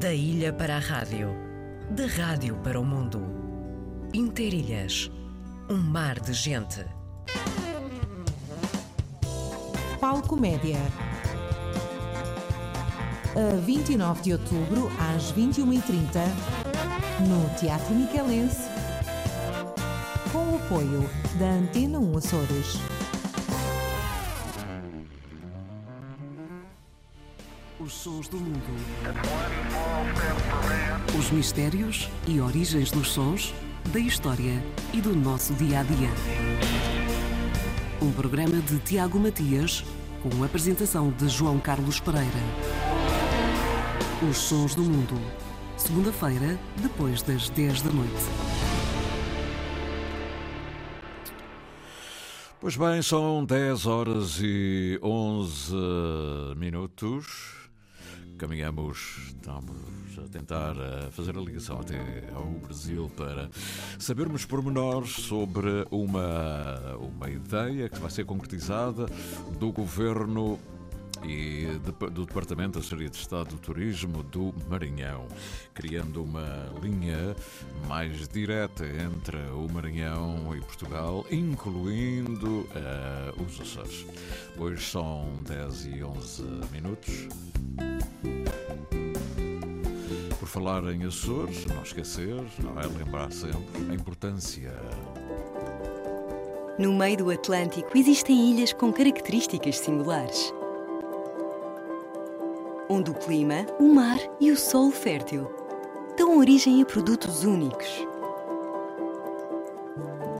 Da ilha para a rádio, da rádio para o mundo. Interilhas, um mar de gente. Palco Média. A 29 de outubro, às 21h30, no Teatro Miquelense, com o apoio da Antena 1 Açores. Sons do mundo. Os mistérios e origens dos sons, da história e do nosso dia a dia. Um programa de Tiago Matias, com a apresentação de João Carlos Pereira. Os sons do mundo. Segunda-feira, depois das 10 da noite. Pois bem, são 10 horas e 11 minutos. Caminhamos, estamos a tentar eh, fazer a ligação até ao Brasil para sabermos pormenores sobre uma, uma ideia que vai ser concretizada do governo e do Departamento da Secretaria de Estado do Turismo do Maranhão, criando uma linha mais direta entre o Maranhão e Portugal, incluindo uh, os Açores. Hoje são 10 e 11 minutos. Falar em Açores, não esquecer, não é lembrar sempre a importância no meio do Atlântico existem ilhas com características singulares onde o clima, o mar e o solo fértil dão origem a produtos únicos.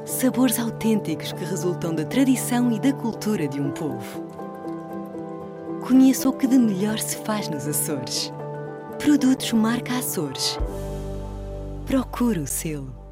Sabores autênticos que resultam da tradição e da cultura de um povo. Conheça o que de melhor se faz nos Açores. Produtos marca Açores. Procure o selo.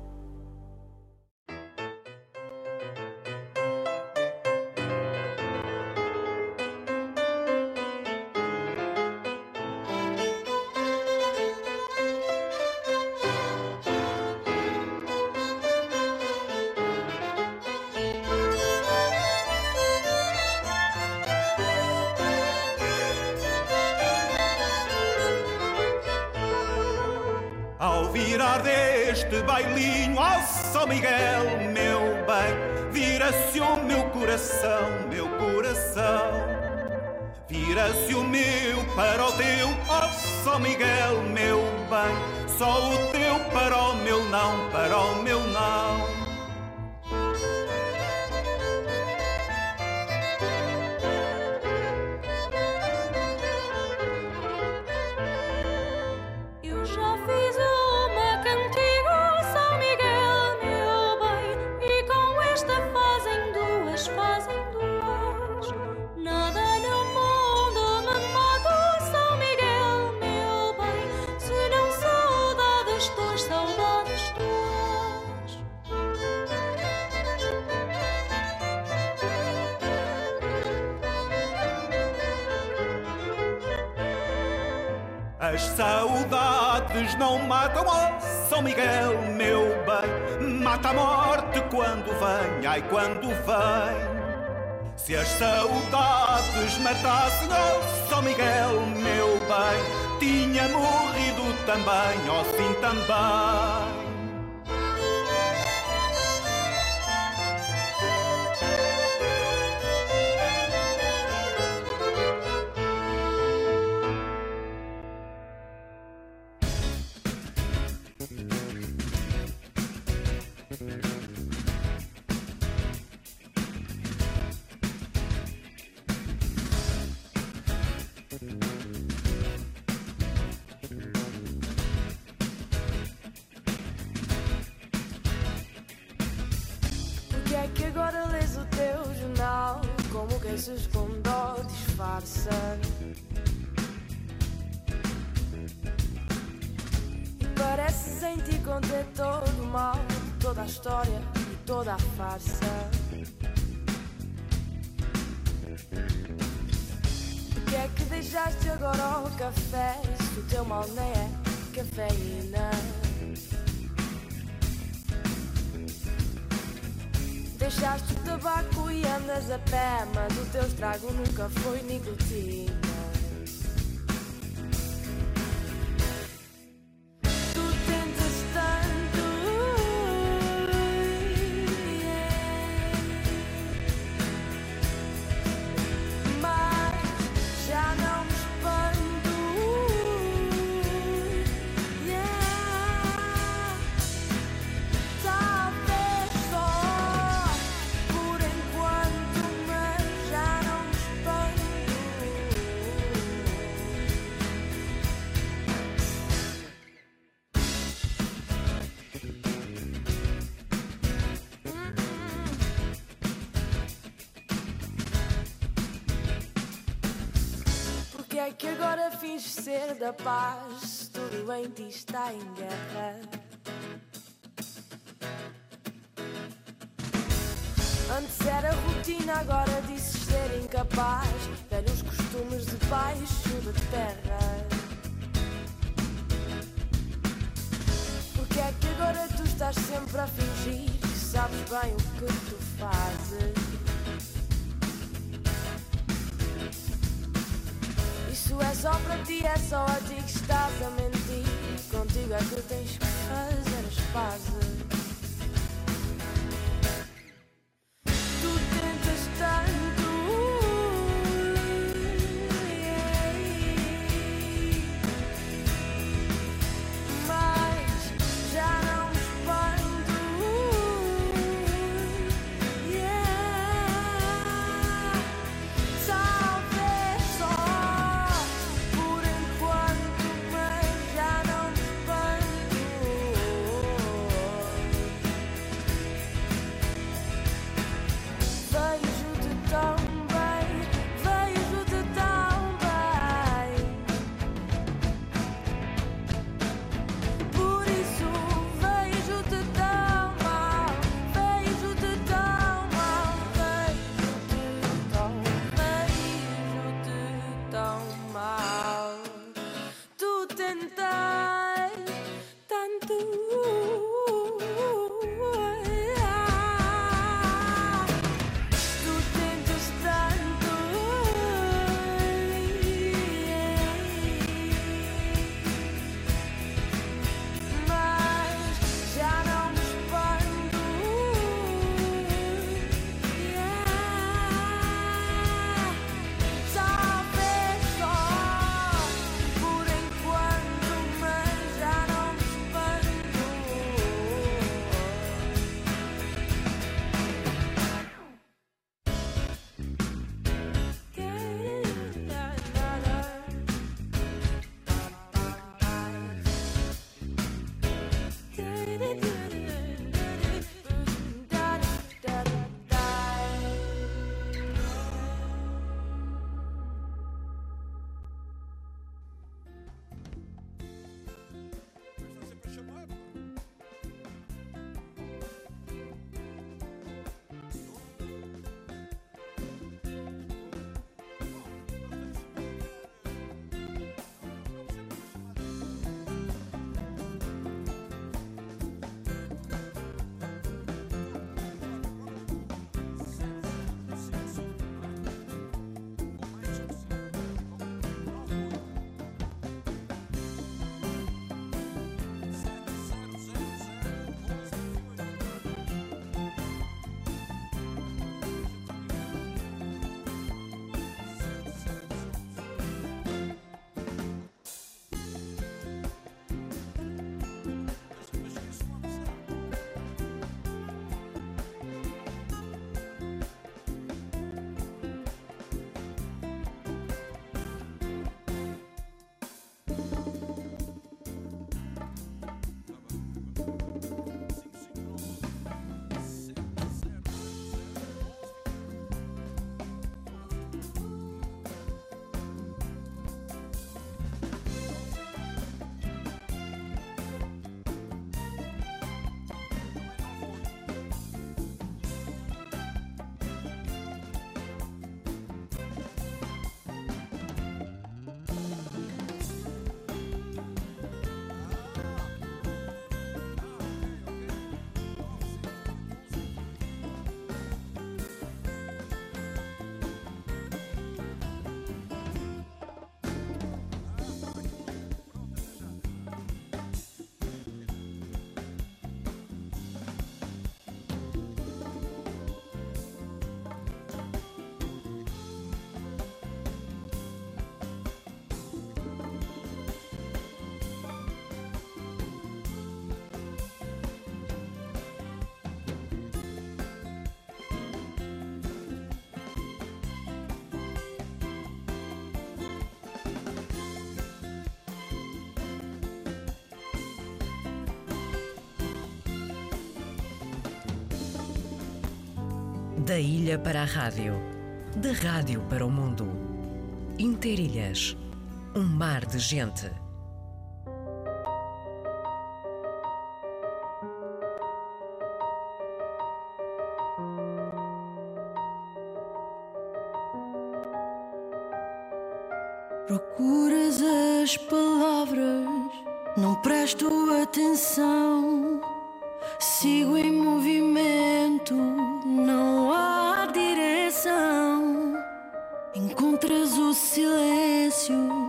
As saudades não matam, oh, São Miguel, meu bem. Mata a morte quando vem, ai, quando vem. Se as saudades matassem, oh, São Miguel, meu bem, tinha morrido também, ó oh, sim também. é que deixaste agora o café? Se o teu mal nem é cafeína. Deixaste o tabaco e andas a pé, mas o teu estrago nunca foi nicotina. da paz, tudo em ti está em guerra. é só para ti, é só a ti que estás a mentir. Contigo é que tens que fazer as pazes. Da ilha para a rádio, da rádio para o mundo. Interilhas, um mar de gente. Procuras as palavras, não presto atenção, sigo em movimento Encontras o silêncio,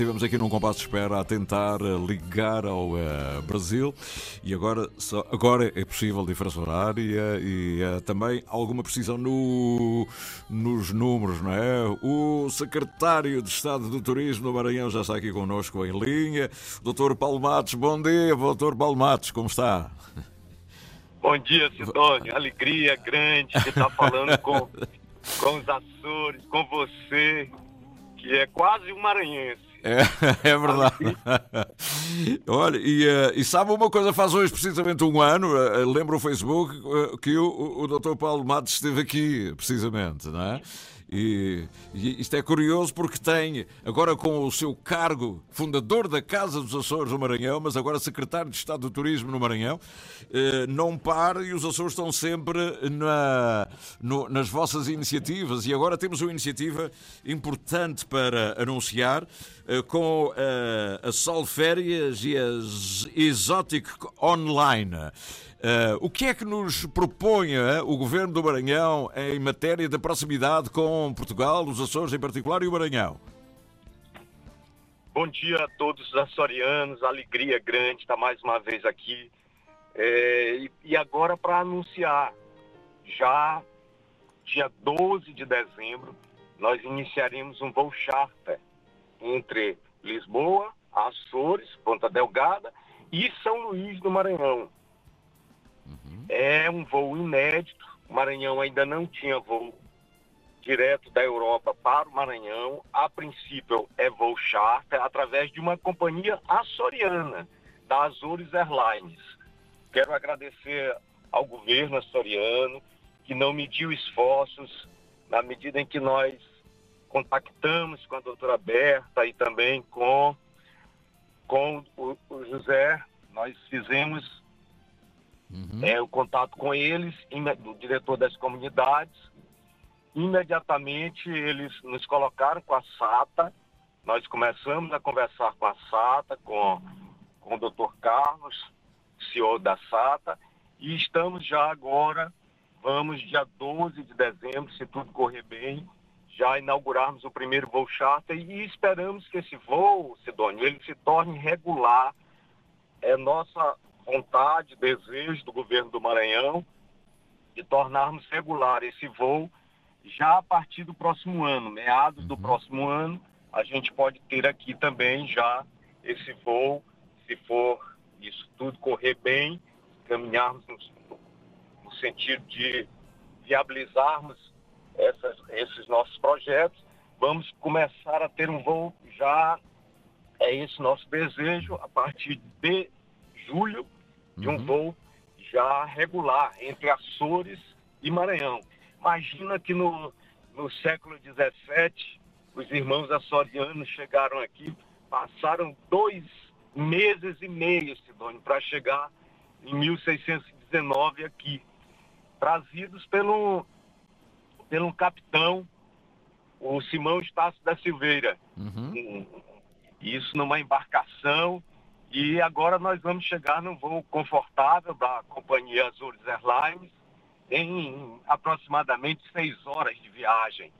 estivemos aqui num compasso de espera a tentar eh, ligar ao eh, Brasil e agora, só, agora é possível diferença horária e eh, também alguma precisão no, nos números, não é? O secretário de Estado do Turismo do Maranhão já está aqui connosco em linha. Doutor Paulo Matos, bom dia, doutor Paulo Matos, como está? Bom dia, Sidônio. Alegria grande de estar falando com, com os Açores, com você, que é quase um maranhense. É, é verdade. Olha, e, eh, e sabe uma coisa, faz hoje precisamente um ano, eh, lembra o Facebook, eh, que o, o Dr. Paulo Matos esteve aqui, precisamente, não é? E, e isto é curioso porque tem, agora com o seu cargo, fundador da Casa dos Açores no Maranhão, mas agora secretário de Estado do Turismo no Maranhão, eh, não para e os Açores estão sempre na, no- nas vossas iniciativas. E agora temos uma iniciativa importante para anunciar eh, com eh, a Sol Férias e a Z- Exotic Online. Eh, o que é que nos propõe eh, o Governo do Maranhão em matéria de proximidade com Portugal, os Açores em particular e o Maranhão? Bom dia a todos os açorianos, alegria grande estar mais uma vez aqui. É, e, e agora para anunciar, já dia 12 de dezembro, nós iniciaremos um voo charter entre Lisboa, Açores, Ponta Delgada e São Luís do Maranhão. É um voo inédito. O Maranhão ainda não tinha voo direto da Europa para o Maranhão. A princípio é voo charter através de uma companhia açoriana, da Azores Airlines. Quero agradecer ao governo açoriano que não mediu esforços na medida em que nós contactamos com a doutora Berta e também com, com o, o José. Nós fizemos é, o contato com eles, imme- o diretor das comunidades. Imediatamente eles nos colocaram com a SATA. Nós começamos a conversar com a SATA, com, com o Dr. Carlos, CEO da SATA, e estamos já agora, vamos dia 12 de dezembro, se tudo correr bem, já inaugurarmos o primeiro voo charter e esperamos que esse voo, Sidônio, ele se torne regular. É nossa vontade, desejo do governo do Maranhão de tornarmos regular esse voo já a partir do próximo ano, meados do próximo ano, a gente pode ter aqui também já esse voo, se for isso tudo correr bem, caminharmos no, no sentido de viabilizarmos essas- esses nossos projetos, vamos começar a ter um voo já, é esse nosso desejo, a partir de julho, de um voo já regular entre Açores e Maranhão. Imagina que no, no século XVII, os irmãos açorianos chegaram aqui, passaram dois meses e meio, Sidônio, para chegar em 1619 aqui, trazidos pelo, pelo capitão, o Simão Estácio da Silveira. Um- Isso numa embarcação. E agora nós vamos chegar num voo confortável da companhia Azores Airlines em aproximadamente seis horas de viagem.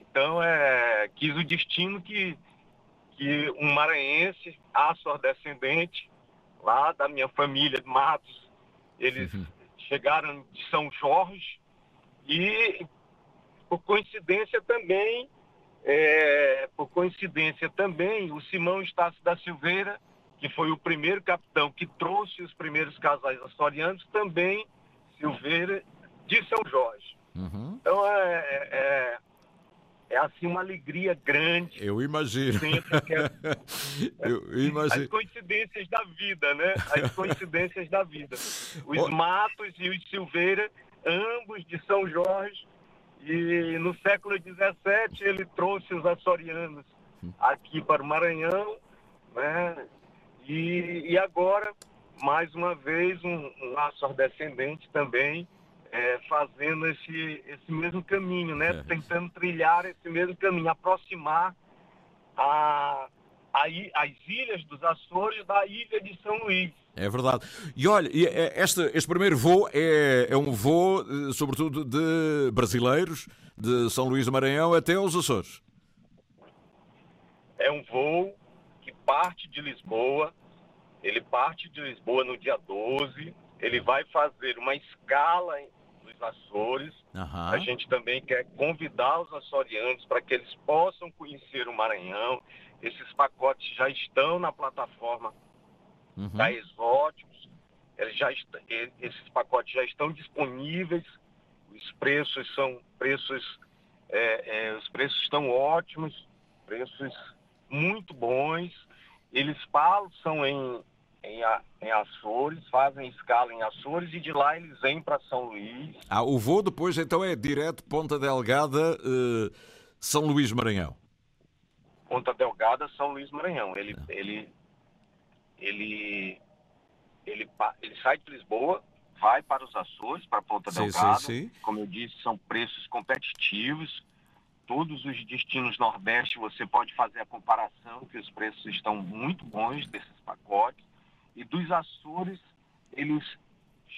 Então, é, quis o destino que, que um maranhense, açor-descendente, lá da minha família de Matos, eles chegaram de São Jorge e, por coincidência também, é, por coincidência também, o Simão Estácio da Silveira, que foi o primeiro capitão que trouxe os primeiros casais açorianos, também Silveira de São Jorge. Uhum. Então é, é, é assim uma alegria grande. Eu imagino. Que é- Eu imagino. As coincidências da vida, né? As coincidências da vida. Os Ó. Matos e os Silveira, ambos de São Jorge, e no século XVII ele trouxe os açorianos aqui para o Maranhão, né? E, e agora, mais uma vez, um, um açor-descendente também é, fazendo esse, esse mesmo caminho, né? É. Tentando trilhar esse mesmo caminho, aproximar a, a as ilhas dos Açores da ilha de São Luís. É verdade. E olha, eh, este, este primeiro voo é, é um voo, eh, sobretudo, de brasileiros, de São Luís do Maranhão até os Açores. É um voo parte de Lisboa, ele parte de Lisboa no dia 12, ele vai fazer uma escala nos Açores. Aham. A gente também quer convidar os açorianos para que eles possam conhecer o Maranhão. Esses pacotes já estão na plataforma Uhum. da Exóticos. Eles já est- esses pacotes já estão disponíveis. Os preços são preços, é, é, os preços estão ótimos, preços muito bons. Eles passam em, em, em Açores, fazem escala em Açores e de lá eles vêm para São Luís. Ah, o voo depois então é direto Ponta Delgada, eh, São Luís Maranhão. Ponta Delgada, São Luís Maranhão. Ele, ele, ele, ele, pa- ele sai de Lisboa, vai para os Açores, para Ponta Sim, Delgada. sim, sim. Como eu disse, são preços competitivos. Todos os destinos Nordeste você pode fazer a comparação, que os preços estão muito bons desses pacotes. E dos Açores, eles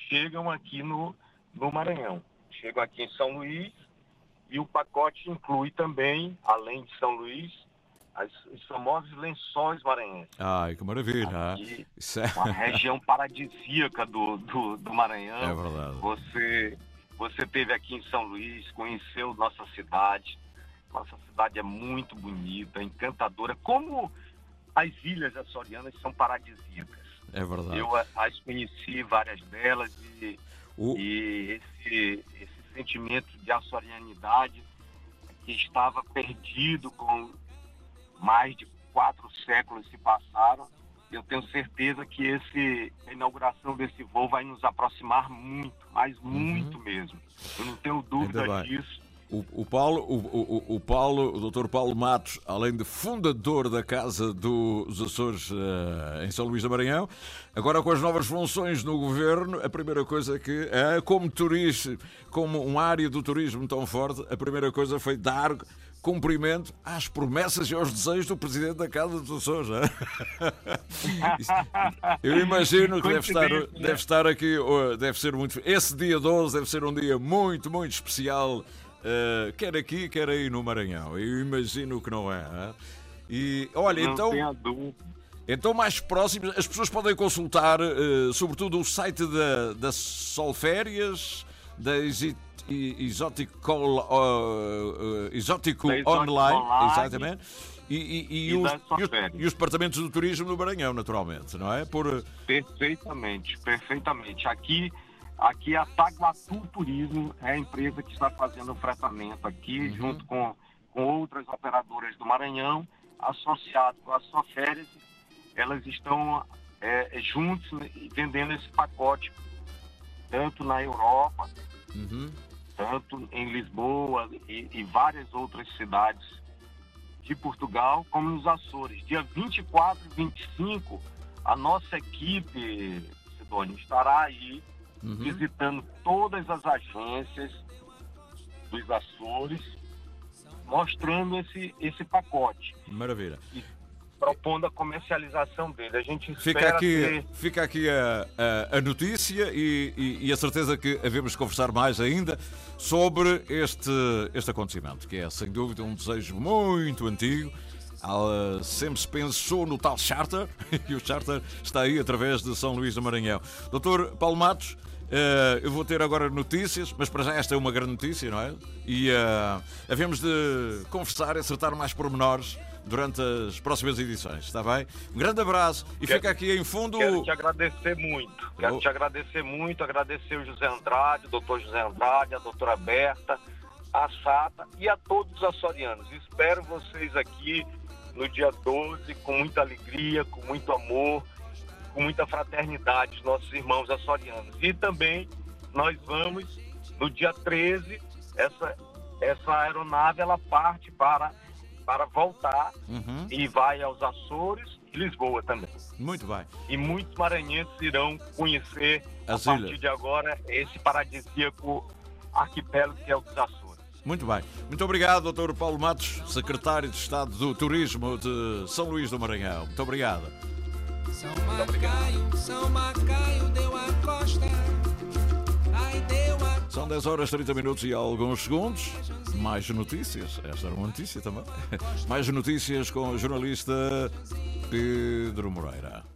chegam aqui no, no Maranhão. Chegam aqui em São Luís e o pacote inclui também, além de São Luís, as- os famosos lençóis maranhenses. Ai, que maravilha. ah. Aqui, é... uma região paradisíaca do, do, do Maranhão. É verdade. Você, você teve aqui em São Luís, conheceu nossa cidade. Nossa cidade é muito bonita, encantadora. Como as ilhas açorianas são paradisíacas. É verdade. Eu as conheci, várias delas, e, O- e esse, esse sentimento de açorianidade que estava perdido com mais de quatro séculos se passaram. Eu tenho certeza que esse, a inauguração desse voo vai nos aproximar muito, mas muito mesmo. Eu não tenho dúvida Uhum. Disso. O, o Paulo, o, o, o Paulo, o Dr. Paulo Matos, além de fundador da Casa dos Açores eh, em São Luís do Maranhão, agora com as novas funções no governo, a primeira coisa que, eh, como turista, como uma área do turismo tão forte, a primeira coisa foi dar cumprimento às promessas e aos desejos do Presidente da Casa dos Açores. eh. Eu imagino que deve estar, né? deve estar aqui, oh, deve ser muito. Esse dia 12 deve ser um dia muito, muito especial, eh, quer aqui, quer aí no Maranhão. Eu imagino que não é. eh? E olha, não então, então mais próximos, as pessoas podem consultar, eh, sobretudo, o site da, da Solférias, da eh, Exótico Da Exótico Online, Online. exatamente. E, e- e E os, e os- e departamentos do turismo no Maranhão, naturalmente, não é? Por, Perfeitamente, perfeitamente. Aqui, aqui a Taguatu Turismo é a empresa que está fazendo o fretamento aqui, junto com, com outras operadoras do Maranhão, associado com a Soférias, elas estão é, juntos né, e vendendo esse pacote, tanto na Europa, Uhum. tanto em Lisboa e, e várias outras cidades de Portugal, como nos Açores. Dia 24 e 25, a nossa equipe, Sidônia, estará aí Uhum. visitando todas as agências dos Açores, mostrando esse, esse pacote, Maravilha. propondo a comercialização dele. A gente Fica aqui, ter fica aqui a, a- a notícia e, e- e a certeza que havemos de conversar mais ainda sobre este, este acontecimento, que é sem dúvida um desejo muito antigo. Ah, sempre se pensou no tal charter e o charter está aí através de São Luís do Maranhão. Doutor Paulo Matos, Eh, eu vou ter agora notícias, mas para já esta é uma grande notícia, não é? E uh, havemos de conversar e acertar mais pormenores durante as próximas edições, está bem? Um grande abraço e Quero- fica aqui em fundo. Quero te agradecer muito. Quero Oh. te agradecer muito, agradecer o José Andrade, o doutor José Andrade, a doutora Berta, a Sata e a todos os açorianos. Espero vocês aqui no dia 12 com muita alegria, com muito amor, com muita fraternidade, os nossos irmãos açorianos. E também nós vamos, no dia 13, essa, essa aeronave ela parte para, para voltar Uhum, e vai aos Açores e Lisboa também muito bem. e muitos maranhenses irão conhecer As a partir ilhas. de agora esse paradisíaco arquipélago que é o dos Açores. Muito bem. Muito obrigado, Dr. Paulo Matos, secretário de Estado do Turismo de São Luís do Maranhão. Muito obrigado. São Macaio, São Macaio deu a costa. Ai, deu a São 10 horas 30 minutos e alguns segundos. Mais notícias. Esta era uma notícia também. Mais notícias com o jornalista Pedro Moreira.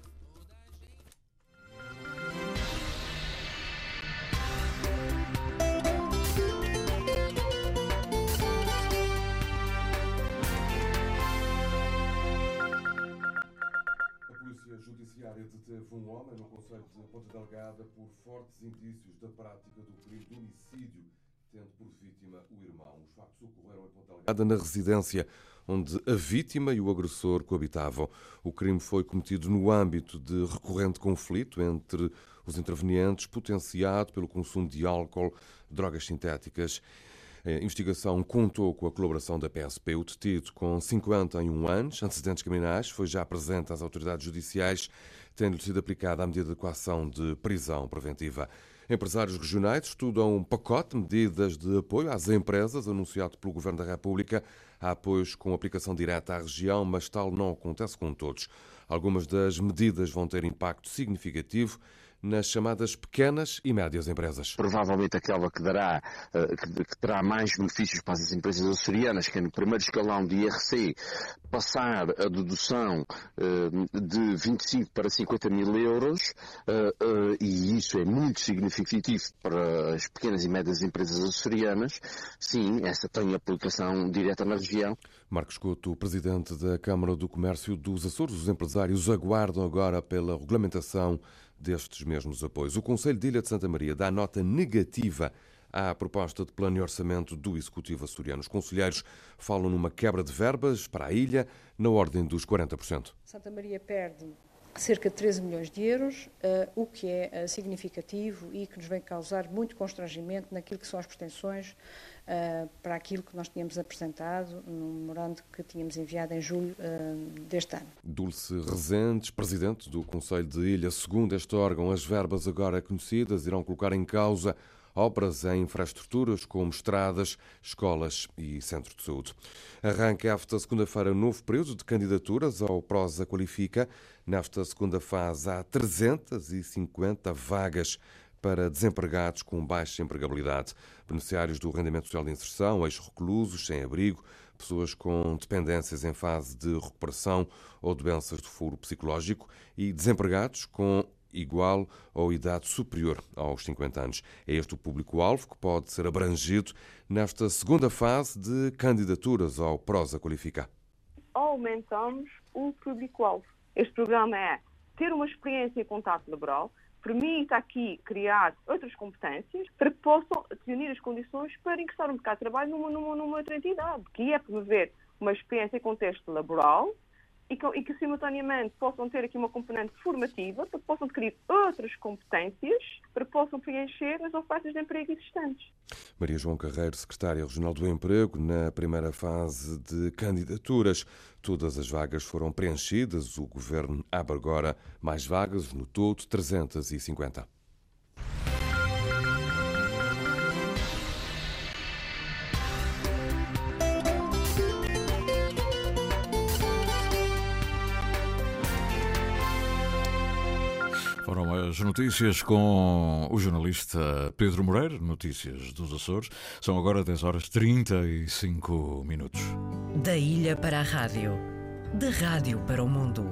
Judiciária deteve um homem no Conselho de Ponta Delgada por fortes indícios da prática do crime de homicídio, tendo por vítima o irmão. Os factos ocorreram em Ponta Delgada, na residência onde a vítima e o agressor coabitavam. O crime foi cometido no âmbito de recorrente conflito entre os intervenientes, potenciado pelo consumo de álcool, drogas sintéticas. A investigação contou com a colaboração da PSP. O detido, com 51 anos, antecedentes criminais, foi já presente às autoridades judiciais, tendo sido aplicada a medida de coação de prisão preventiva. Empresários regionais estudam um pacote de medidas de apoio às empresas anunciado pelo Governo da República. Há apoios com aplicação direta à região, mas tal não acontece com todos. Algumas das medidas vão ter impacto significativo nas chamadas pequenas e médias empresas. provavelmente aquela que dará, eh, que, terá mais benefícios para as empresas açorianas, que é no primeiro escalão de IRC, passar a dedução eh, de 25 para 50 mil euros, eh, e isso é muito significativo para as pequenas e médias empresas açorianas, sim, essa tem aplicação direta na região. Marcos Couto, presidente da Câmara do Comércio dos Açores, os empresários aguardam agora pela regulamentação destes mesmos apoios. O Conselho de Ilha de Santa Maria dá nota negativa à proposta de plano e orçamento do Executivo açoriano. Os conselheiros falam numa quebra de verbas para a ilha na ordem dos 40%. Santa Maria perde cerca de 13 milhões de euros, eh, o que é eh, significativo e que nos vem causar muito constrangimento naquilo que são as pretensões eh, para aquilo que nós tínhamos apresentado no memorando que tínhamos enviado em julho deste ano. Dulce Rezendes, presidente do Conselho de Ilha, segundo este órgão, as verbas agora conhecidas irão colocar em causa obras em infraestruturas como estradas, escolas e centro de saúde. Arranca esta segunda-feira um novo período de candidaturas ao Prosa Qualifica. Nesta segunda fase há 350 vagas para desempregados com baixa empregabilidade, beneficiários do rendimento social de inserção, ex-reclusos, sem abrigo, pessoas com dependências em fase de recuperação ou doenças de foro psicológico e desempregados com igual ou idade superior aos 50 anos. É este o público-alvo que pode ser abrangido nesta segunda fase de candidaturas ao Prosa Qualificar. aumentamos o público-alvo. Este programa é ter uma experiência em contato laboral, permite aqui criar outras competências para que possam reunir as condições para ingressar no mercado de trabalho numa, numa, numa outra entidade, que é promover uma experiência em contexto laboral e que, e que simultaneamente possam ter aqui uma componente formativa para que possam adquirir outras competências para que possam preencher as ofertas de emprego existentes. Maria João Carreiro, secretária regional do Emprego, na primeira fase de candidaturas. Todas as vagas foram preenchidas. O governo abre agora mais vagas, no todo 350. As notícias com o jornalista Pedro Moreira, notícias dos Açores. São agora 10 horas 35 minutos. Da ilha para a rádio, da rádio para o mundo.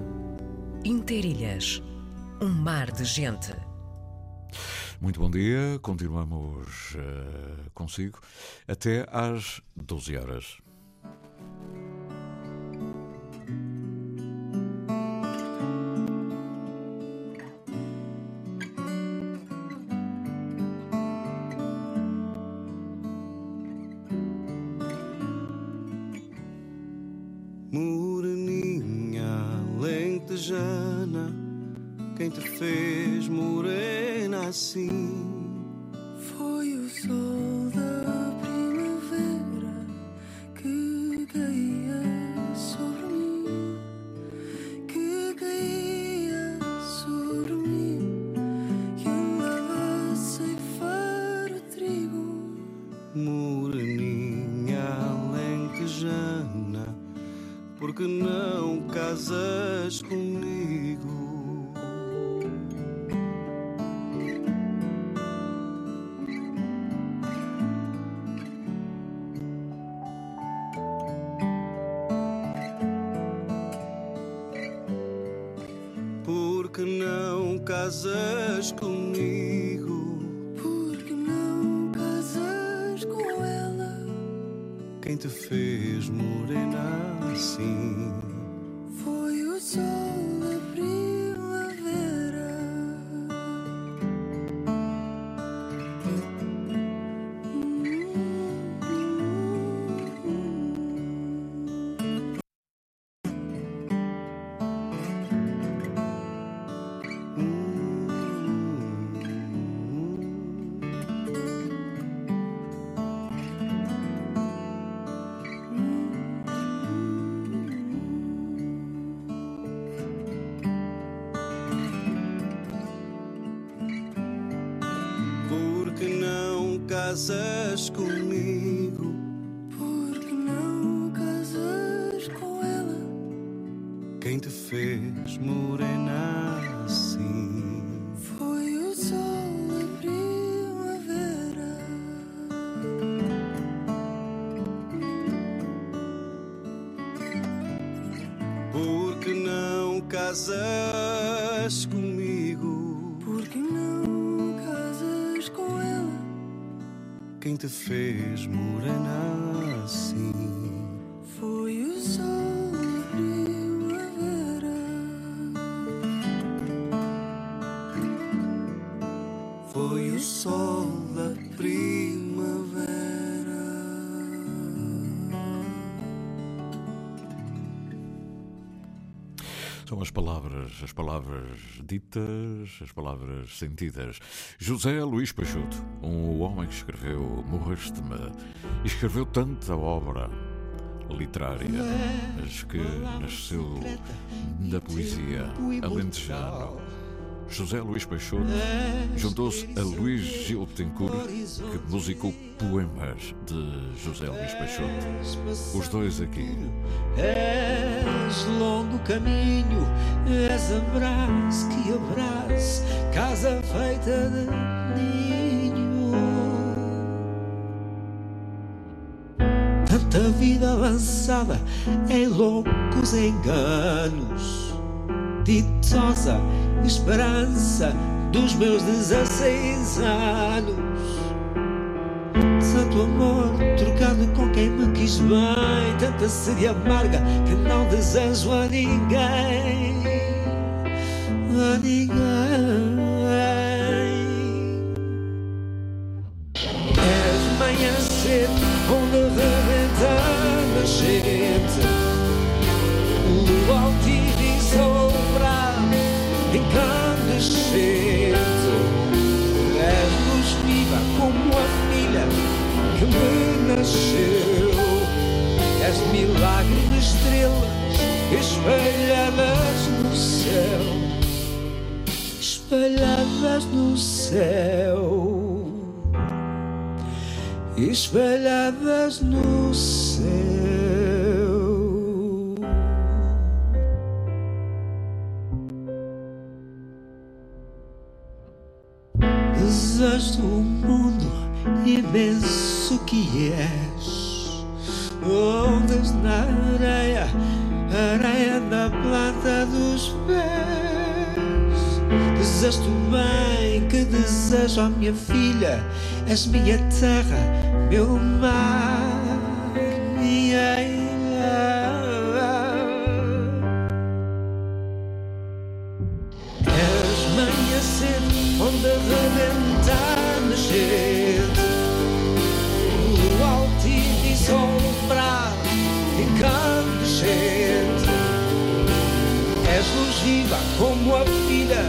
Interilhas, um mar de gente. Muito bom dia, continuamos uh, consigo até às 12 horas. Assim? Foi o sol da primavera que caía sobre mim, que caía sobre mim, que andava a ceifar o trigo. Moreninha lentejana, porque não casas comigo? Casas comigo? Porque não casas com ela? Quem te fez morena assim? Palavras ditas, as palavras sentidas. José Luís Peixoto, um homem que escreveu Morreste-me escreveu tanta obra literária, mas que nasceu da poesia alentejano. José Luís Peixoto juntou-se a Luís Gil Betancourt, que musicou poemas de José Luís Peixoto. Os dois aqui. És longo caminho, és abraço que abraço, casa feita de ninho. Tanta vida avançada em loucos enganos, ditosa esperança dos meus 16 anos. Tanto amor trocado com quem me quis bem, tanta sede amarga que não desejo a ninguém, a ninguém. Nasceu. És milagre de estrelas espalhadas no céu, espalhadas no céu, espalhadas no céu. Desejo do mundo imenso que és, ondas na areia, areia na planta dos pés. Desejo o bem que desejo à minha filha. És minha terra, meu mar, viva como a filha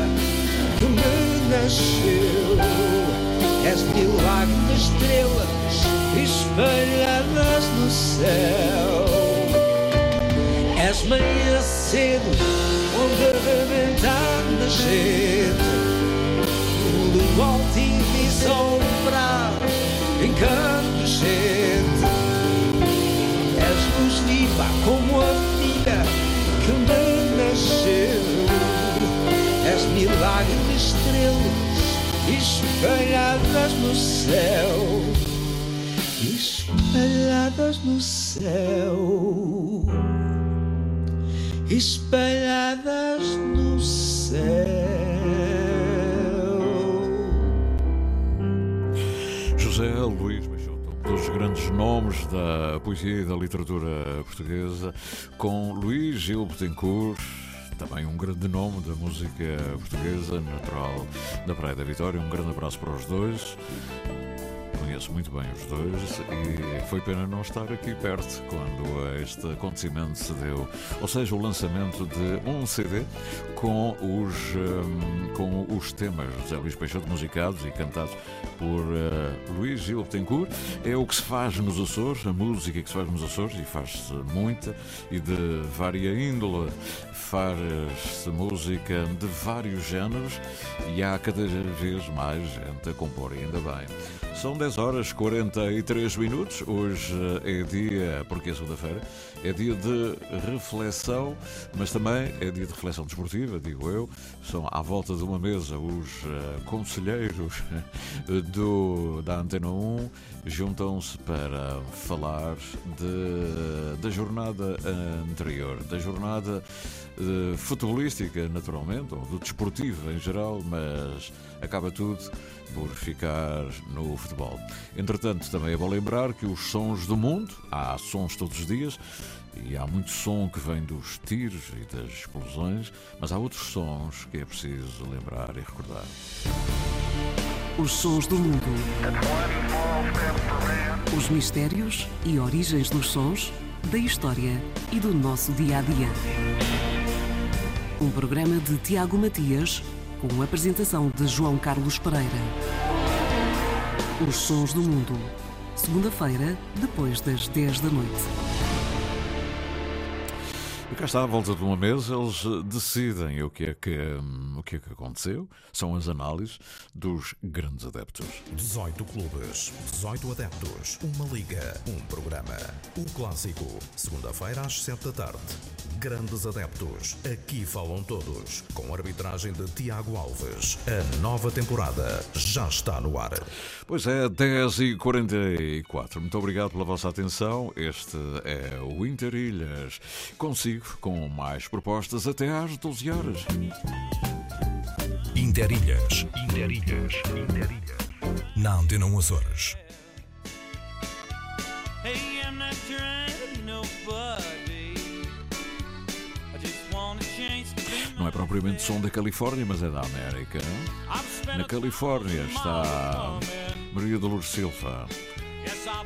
que me nasceu. És milagre de estrelas espalhadas no céu. És manhã cedo, onde arrebentar nascente. Do altivo e sombrar, incandescente. És luz viva como a filha que me nasceu. És milagre de estrelas espalhadas no céu. Espalhadas no céu. Espalhadas no céu. José Luís dos grandes nomes da poesia e da literatura portuguesa, com Luís Gil Betancourt, também um grande nome da música portuguesa, natural da Praia da Vitória. Um grande abraço para os dois. Conheço muito bem os dois e foi pena não estar aqui perto quando este acontecimento se deu. Ou seja, o lançamento de um CD com os, hum, com os temas de Luís Peixoto musicados e cantados por uh, Luís Gil Betancourt. É o que se faz nos Açores, a música que se faz nos Açores e faz-se muita e de vária índole. Faz-se música de vários géneros e há cada vez mais gente a compor, ainda bem. São 10 horas 43 minutos. Hoje é dia, porque é segunda-feira, é dia de reflexão, mas também é dia de reflexão desportiva, digo eu. São à volta de uma mesa os uh, conselheiros do, da Antena 1 juntam-se para falar de, da jornada anterior, da jornada uh, futebolística, naturalmente, ou do desportivo em geral, mas acaba tudo por ficar no futebol. Entretanto, também é bom lembrar que os sons do mundo, há sons todos os dias, e há muito som que vem dos tiros e das explosões, mas há outros sons que é preciso lembrar e recordar. Os sons do mundo. Os mistérios e origens dos sons, da história e do nosso dia a dia. Um programa de Tiago Matias, com apresentação de João Carlos Pereira. Os sons do mundo. Segunda-feira, depois das 10 da noite. E cá está, à volta de uma mesa, eles decidem o que é que, hum, o que, é que aconteceu. São as análises dos grandes adeptos. 18 clubes, 18 adeptos, uma liga, um programa. O clássico, segunda-feira às 7 da tarde. Grandes adeptos, aqui falam todos, com a arbitragem de Tiago Alves. A nova temporada já está no ar. Pois é, 10h44. Muito obrigado pela vossa atenção. Este é o Interilhas. Consigo com mais propostas até às 12 horas. Interilhas, Interilhas, Interilhas. Na Antena 1 Açores. Hey, I'm not trying nobody. I just want a chance to be Não é propriamente som da Califórnia, mas é da América. Na Califórnia está Maria Dolores Silva.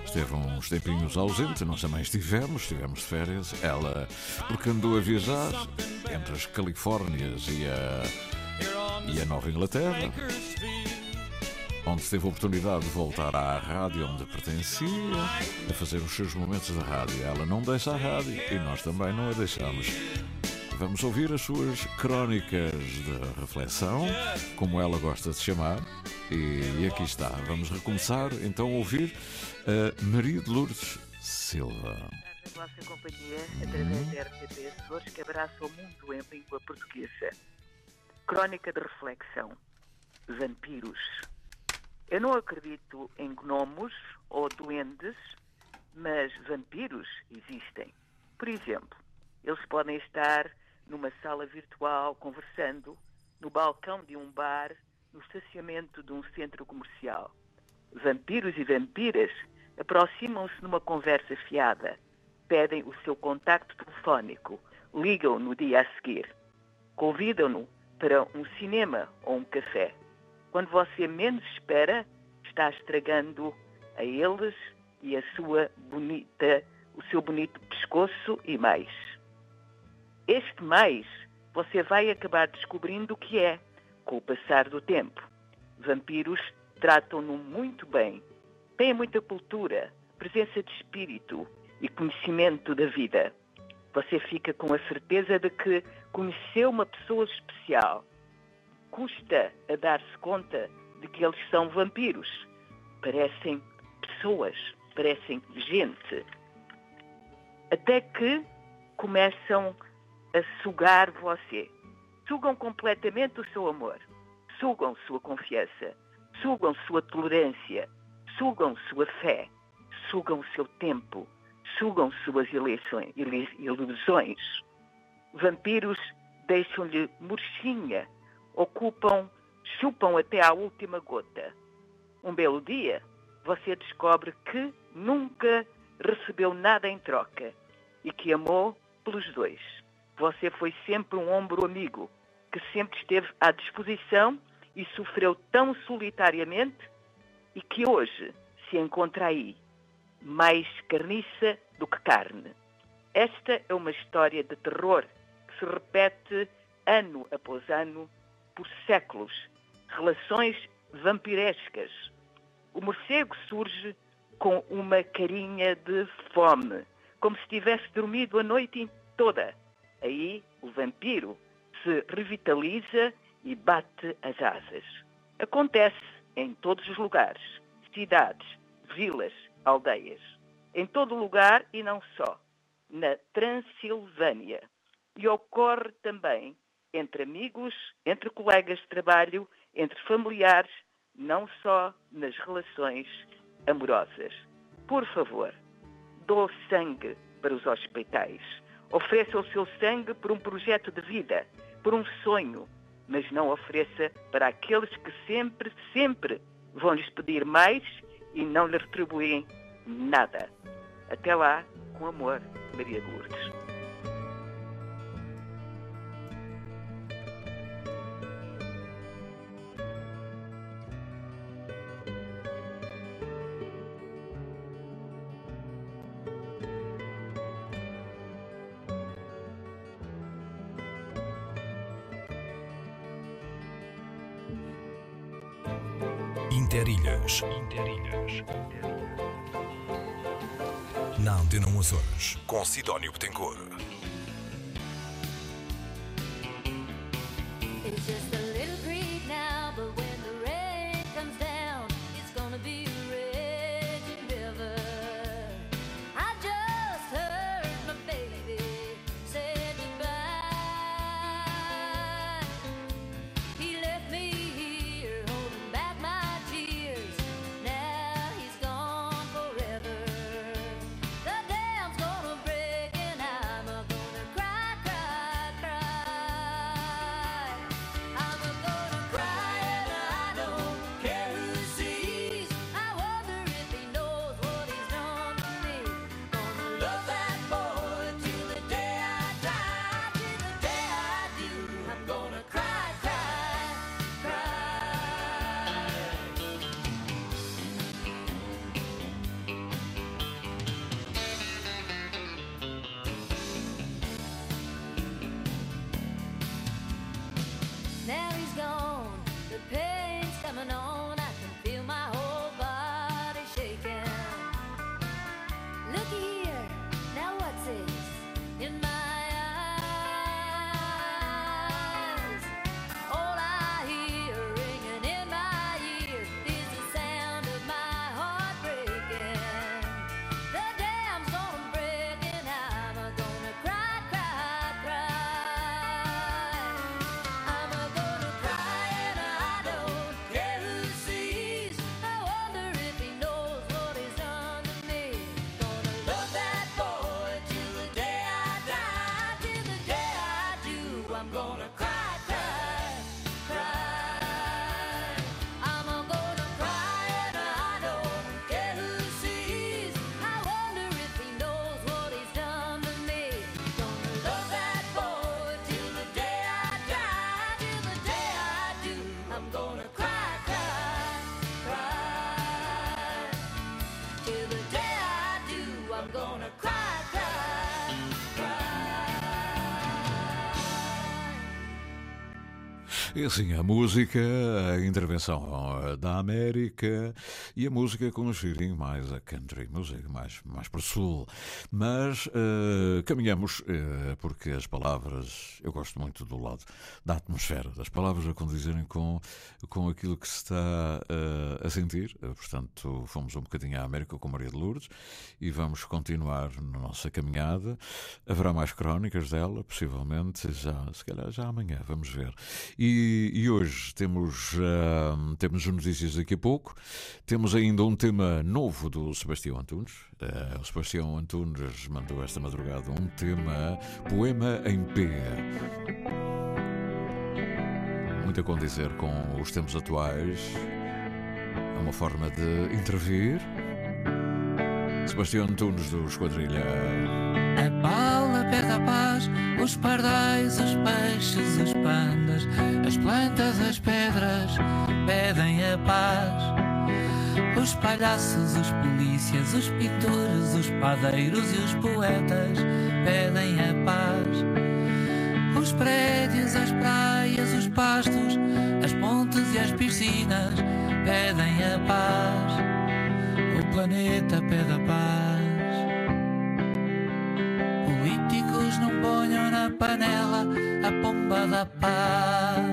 Esteve uns tempinhos ausente, nós também estivemos, estivemos de férias. Ela, porque andou a viajar entre as Califórnias e a, e a Nova Inglaterra, onde teve a oportunidade de voltar à rádio onde pertencia, a fazer os seus momentos de rádio. Ela não deixa a rádio e nós também não a deixamos. Vamos ouvir as suas crónicas de reflexão, como ela gosta de chamar, e, e aqui está. Vamos recomeçar então a ouvir a Maria de Lourdes Silva. A vossa companhia, através da RTP Açores, que abraça o mundo em língua portuguesa. Crónica de reflexão. Vampiros. Eu não acredito em gnomos ou duendes, mas vampiros existem. Por exemplo, eles podem estar numa sala virtual conversando no balcão de um bar, no estacionamento de um centro comercial. Vampiros e vampiras aproximam-se numa conversa fiada, pedem o seu contacto telefónico, ligam no dia a seguir, convidam-no para um cinema ou um café. Quando você menos espera, está estragando a eles e a sua bonita, o seu bonito pescoço e mais. Este mais você vai acabar descobrindo o que é com o passar do tempo. Vampiros tratam-no muito bem, têm muita cultura, presença de espírito e conhecimento da vida. Você fica com a certeza de que conheceu uma pessoa especial. Custa a dar-se conta de que eles são vampiros. Parecem pessoas, parecem gente. Até que começam a sugar você. Sugam completamente o seu amor. Sugam sua confiança. Sugam sua tolerância. Sugam sua fé. Sugam seu tempo. Sugam suas ilusões. Vampiros deixam-lhe murchinha. Ocupam, chupam até à última gota. Um belo dia, você descobre que nunca recebeu nada em troca e que amou pelos dois. Você foi sempre um ombro amigo, que sempre esteve à disposição e sofreu tão solitariamente e que hoje se encontra aí, mais carniça do que carne. Esta é uma história de terror que se repete ano após ano por séculos. Relações vampirescas. O morcego surge com uma carinha de fome, como se tivesse dormido a noite toda. Aí o vampiro se revitaliza e bate as asas. Acontece em todos os lugares, cidades, vilas, aldeias. Em todo lugar e não só. Na Transilvânia. E ocorre também entre amigos, entre colegas de trabalho, entre familiares, não só nas relações amorosas. Por favor, dou sangue para os hospitais. Ofereça o seu sangue por um projeto de vida, por um sonho, mas não ofereça para aqueles que sempre, sempre vão lhes pedir mais e não lhe retribuem nada. Até lá, com amor, Maria de Lourdes. Sidónio Betancourt. E assim, a música, a intervenção eh, da América e a música com um cheirinho mais a country music, mais, mais para o sul. Mas eh, caminhamos, eh, porque as palavras, eu gosto muito do lado da atmosfera, das palavras a condizerem com, com aquilo que se está eh, a sentir. Portanto, fomos um bocadinho à América com Maria de Lourdes e vamos continuar na nossa caminhada. Haverá mais crónicas dela, possivelmente, já, se calhar já amanhã, vamos ver. E, e hoje temos, temos notícias daqui a pouco. Temos ainda um tema novo do Sebastião Antunes. Ah, o Sebastião Antunes mandou esta madrugada um tema, poema em P. Muito a condizer com os tempos atuais. É uma forma de intervir. Sebastião Antunes do Esquadrilha. A bala perde a paz, os pardais, os peixes, os pandas, as plantas, as pedras pedem a paz. Os palhaços, os polícias, os pintores, os padeiros e os poetas pedem a paz. Os prédios, as praias, os pastos, as pontes e as piscinas pedem a paz. O planeta pede a paz. Políticos não ponham na panela a pomba da paz.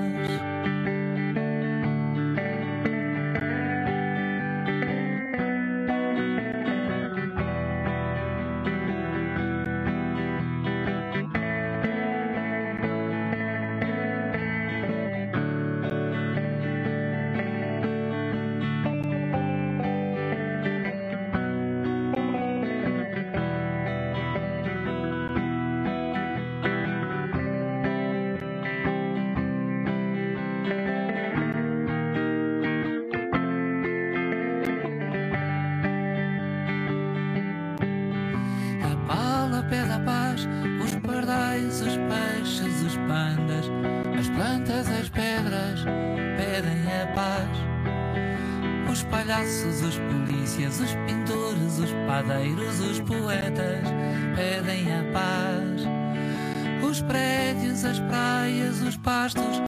Os pintores, os padeiros, os poetas pedem a paz. Os prédios, as praias, os pastos,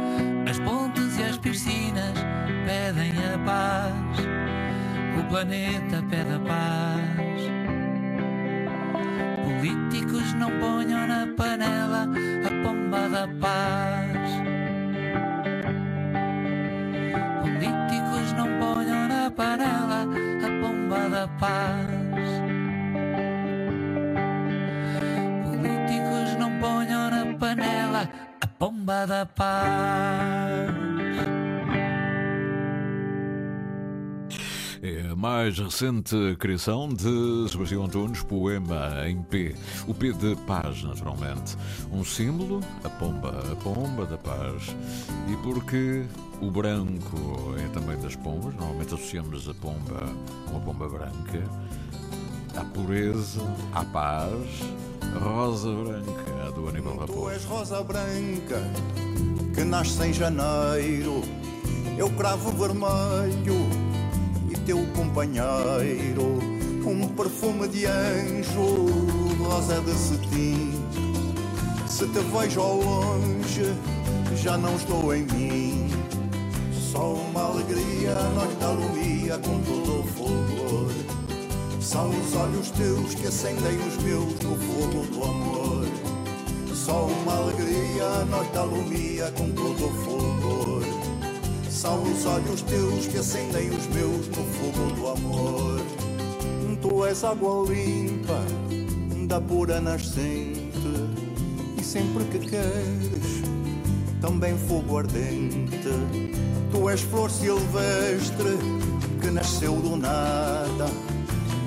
as pontes e as piscinas pedem a paz. O planeta pede a paz. Políticos não ponham na panela a pomba da paz. Paz. Políticos não ponham na panela a pomba da paz. É a mais recente criação de Sebastião Antunes, poema em P. O P de paz, naturalmente. Um símbolo, a pomba, a pomba da paz. E porque o branco é também das pombas, normalmente associamos a pomba a uma pomba branca, à pureza, à paz, rosa branca, a do Aníbal Tu Raposo. és rosa branca que nasce em janeiro, eu cravo vermelho e teu companheiro, um perfume de anjo, rosa de cetim. Se te vejo ao longe, já não estou em mim. Só uma alegria, noite alumia com todo o fulgor. São os olhos teus que acendem os meus no fogo do amor. Só uma alegria, noite alumia com todo o fulgor. São os olhos teus que acendem os meus no fogo do amor. Tu és água limpa, da pura nascente, e sempre que queres, também fogo ardente. Tu és flor silvestre que nasceu do nada,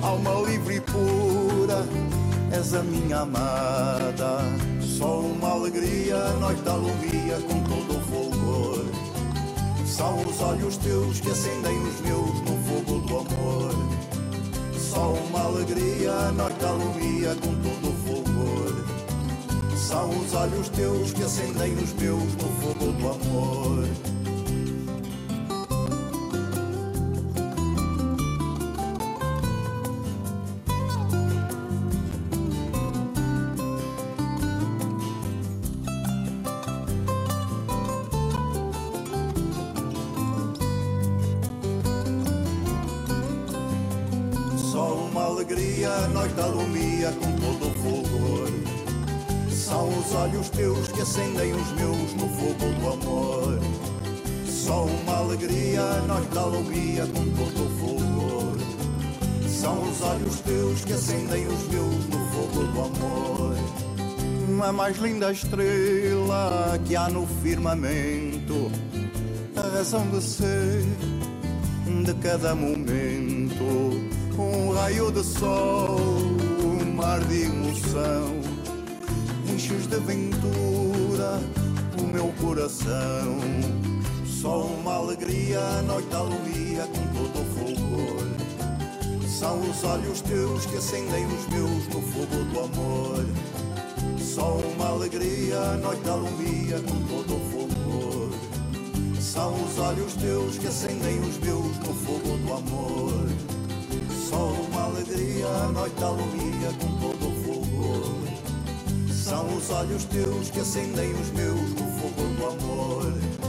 alma livre e pura, és a minha amada. Só uma alegria, noite da alumia com todo o fulgor. São os olhos teus que acendem os meus no fogo do amor. Só uma alegria, noite da alumia com todo o fulgor. São os olhos teus que acendem os meus no fogo do amor. Alumia com todo o fulgor. São os olhos teus que acendem os meus no fogo do amor. A mais linda estrela que há no firmamento, a razão de ser de cada momento, um raio de sol, um mar de emoção, enches de aventura o meu coração. Só uma alegria, a noite alumia com todo o fulgor. São os olhos teus que acendem os meus no fogo do amor. Só uma alegria, a noite alumia com todo o fulgor. São os olhos teus que acendem os meus no fogo do amor. Só uma alegria, a noite alumia com todo o fulgor. São os olhos teus que acendem os meus no fogo do amor.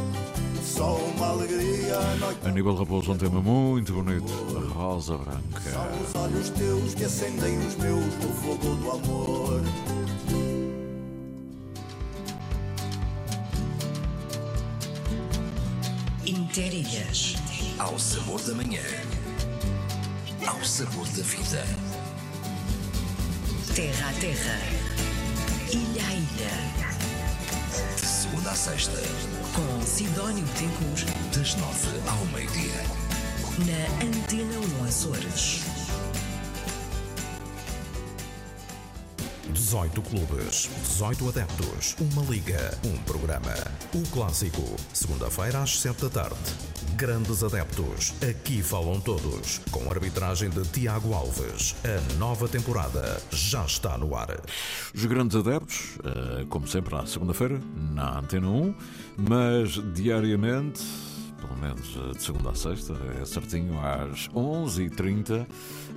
Só uma alegria, noite Aníbal Raposo, um tema muito bonito. A Rosa Branca. São os olhos teus que acendem os meus no fogo do amor. Interilhas. Ao sabor da manhã. Ao sabor da vida. Terra a terra. Ilha a ilha. De segunda a sexta, Com Sidónio Betancourt. das nove ao meio-dia. Na Antena 1 Açores. 18 clubes, 18 adeptos, uma liga, um programa. O clássico, segunda-feira às 7 da tarde. Grandes adeptos, aqui falam todos, com arbitragem de Tiago Alves. A nova temporada já está no ar. Os grandes adeptos, eh, como sempre, à segunda-feira, na Antena 1, mas diariamente, pelo menos eh, de segunda a sexta, é certinho às 11h30,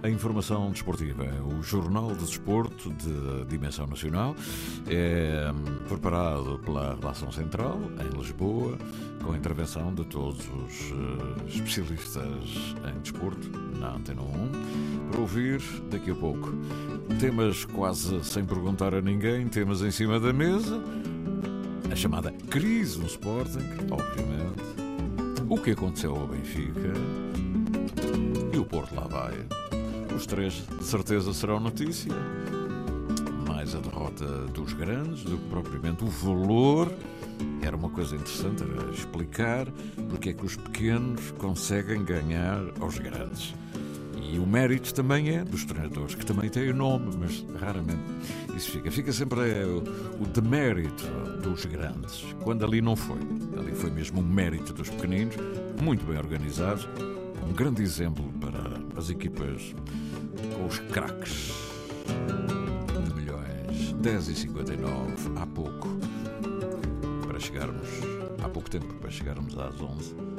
a informação desportiva. É o Jornal de Desporto de Dimensão Nacional. É hum, preparado pela Relação Central, em Lisboa, com a intervenção de todos os eh, especialistas em desporto, na Antena 1, para ouvir daqui a pouco. Temas quase sem perguntar a ninguém, temas em cima da mesa. A chamada crise no Sporting, obviamente. O que aconteceu ao Benfica e o Porto lá vai. Os três, de certeza, serão notícia. Mais a derrota dos grandes do que propriamente o valor. Era uma coisa interessante, era explicar porque é que os pequenos conseguem ganhar aos grandes. E o mérito também é dos treinadores, que também têm o nome, mas raramente isso fica. Fica sempre é, o, demérito dos grandes, quando ali não foi. Ali foi mesmo o mérito dos pequeninos, muito bem organizados. Um grande exemplo para as equipas com os craques de milhões. 10h59, há pouco, para chegarmos, há pouco tempo para chegarmos às 11